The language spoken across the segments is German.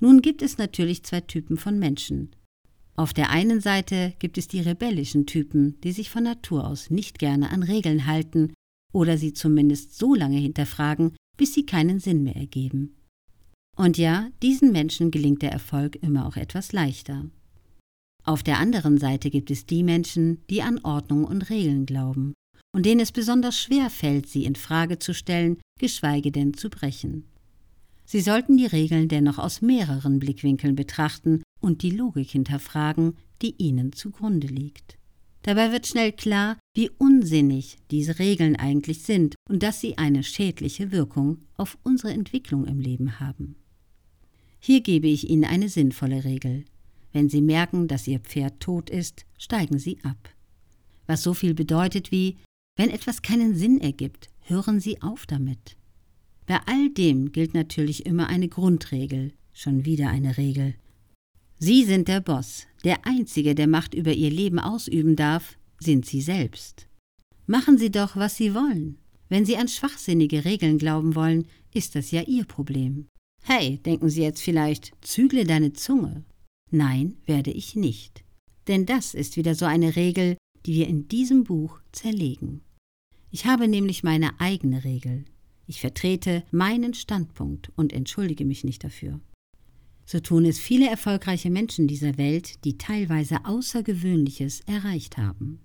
Nun gibt es natürlich zwei Typen von Menschen. Auf der einen Seite gibt es die rebellischen Typen, die sich von Natur aus nicht gerne an Regeln halten oder sie zumindest so lange hinterfragen, bis sie keinen Sinn mehr ergeben. Und ja, diesen Menschen gelingt der Erfolg immer auch etwas leichter. Auf der anderen Seite gibt es die Menschen, die an Ordnung und Regeln glauben und denen es besonders schwer fällt, sie in Frage zu stellen, geschweige denn zu brechen. Sie sollten die Regeln dennoch aus mehreren Blickwinkeln betrachten und die Logik hinterfragen, die ihnen zugrunde liegt. Dabei wird schnell klar, wie unsinnig diese Regeln eigentlich sind und dass sie eine schädliche Wirkung auf unsere Entwicklung im Leben haben. Hier gebe ich Ihnen eine sinnvolle Regel. Wenn Sie merken, dass Ihr Pferd tot ist, steigen Sie ab. Was so viel bedeutet wie, wenn etwas keinen Sinn ergibt, hören Sie auf damit. Bei all dem gilt natürlich immer eine Grundregel, schon wieder eine Regel. Sie sind der Boss, der Einzige, der Macht über Ihr Leben ausüben darf, sind Sie selbst. Machen Sie doch, was Sie wollen. Wenn Sie an schwachsinnige Regeln glauben wollen, ist das ja Ihr Problem. Hey, denken Sie jetzt vielleicht, zügle deine Zunge. Nein, werde ich nicht. Denn das ist wieder so eine Regel, die wir in diesem Buch zerlegen. Ich habe nämlich meine eigene Regel. Ich vertrete meinen Standpunkt und entschuldige mich nicht dafür. So tun es viele erfolgreiche Menschen dieser Welt, die teilweise Außergewöhnliches erreicht haben.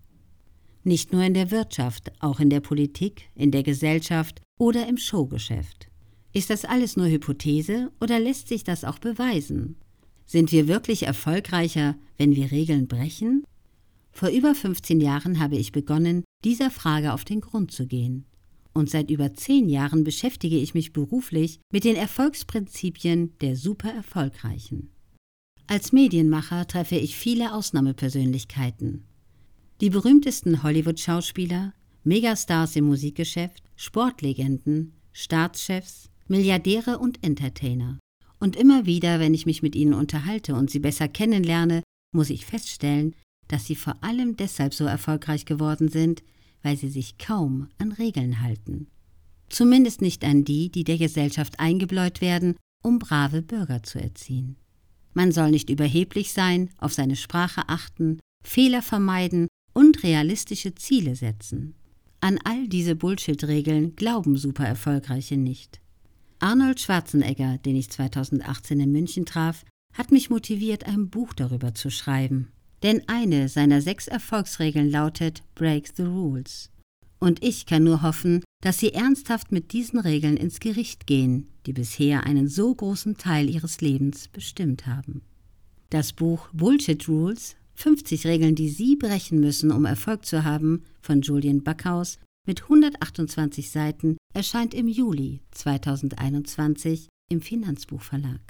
Nicht nur in der Wirtschaft, auch in der Politik, in der Gesellschaft oder im Showgeschäft. Ist das alles nur Hypothese oder lässt sich das auch beweisen? Sind wir wirklich erfolgreicher, wenn wir Regeln brechen? Vor über 15 Jahren habe ich begonnen, dieser Frage auf den Grund zu gehen. Und seit über zehn Jahren beschäftige ich mich beruflich mit den Erfolgsprinzipien der Supererfolgreichen. Als Medienmacher treffe ich viele Ausnahmepersönlichkeiten. Die berühmtesten Hollywood-Schauspieler, Megastars im Musikgeschäft, Sportlegenden, Staatschefs, Milliardäre und Entertainer. Und immer wieder, wenn ich mich mit ihnen unterhalte und sie besser kennenlerne, muss ich feststellen, dass sie vor allem deshalb so erfolgreich geworden sind, weil sie sich kaum an Regeln halten. Zumindest nicht an die, die der Gesellschaft eingebläut werden, um brave Bürger zu erziehen. Man soll nicht überheblich sein, auf seine Sprache achten, Fehler vermeiden und realistische Ziele setzen. An all diese Bullshit-Regeln glauben super Erfolgreiche nicht. Arnold Schwarzenegger, den ich 2018 in München traf, hat mich motiviert, ein Buch darüber zu schreiben. Denn eine seiner sechs Erfolgsregeln lautet Break the Rules. Und ich kann nur hoffen, dass Sie ernsthaft mit diesen Regeln ins Gericht gehen, die bisher einen so großen Teil Ihres Lebens bestimmt haben. Das Buch Bullshit Rules 50 Regeln, die Sie brechen müssen, um Erfolg zu haben, von Julian Backhaus mit 128 Seiten erscheint im Juli 2021 im Finanzbuchverlag.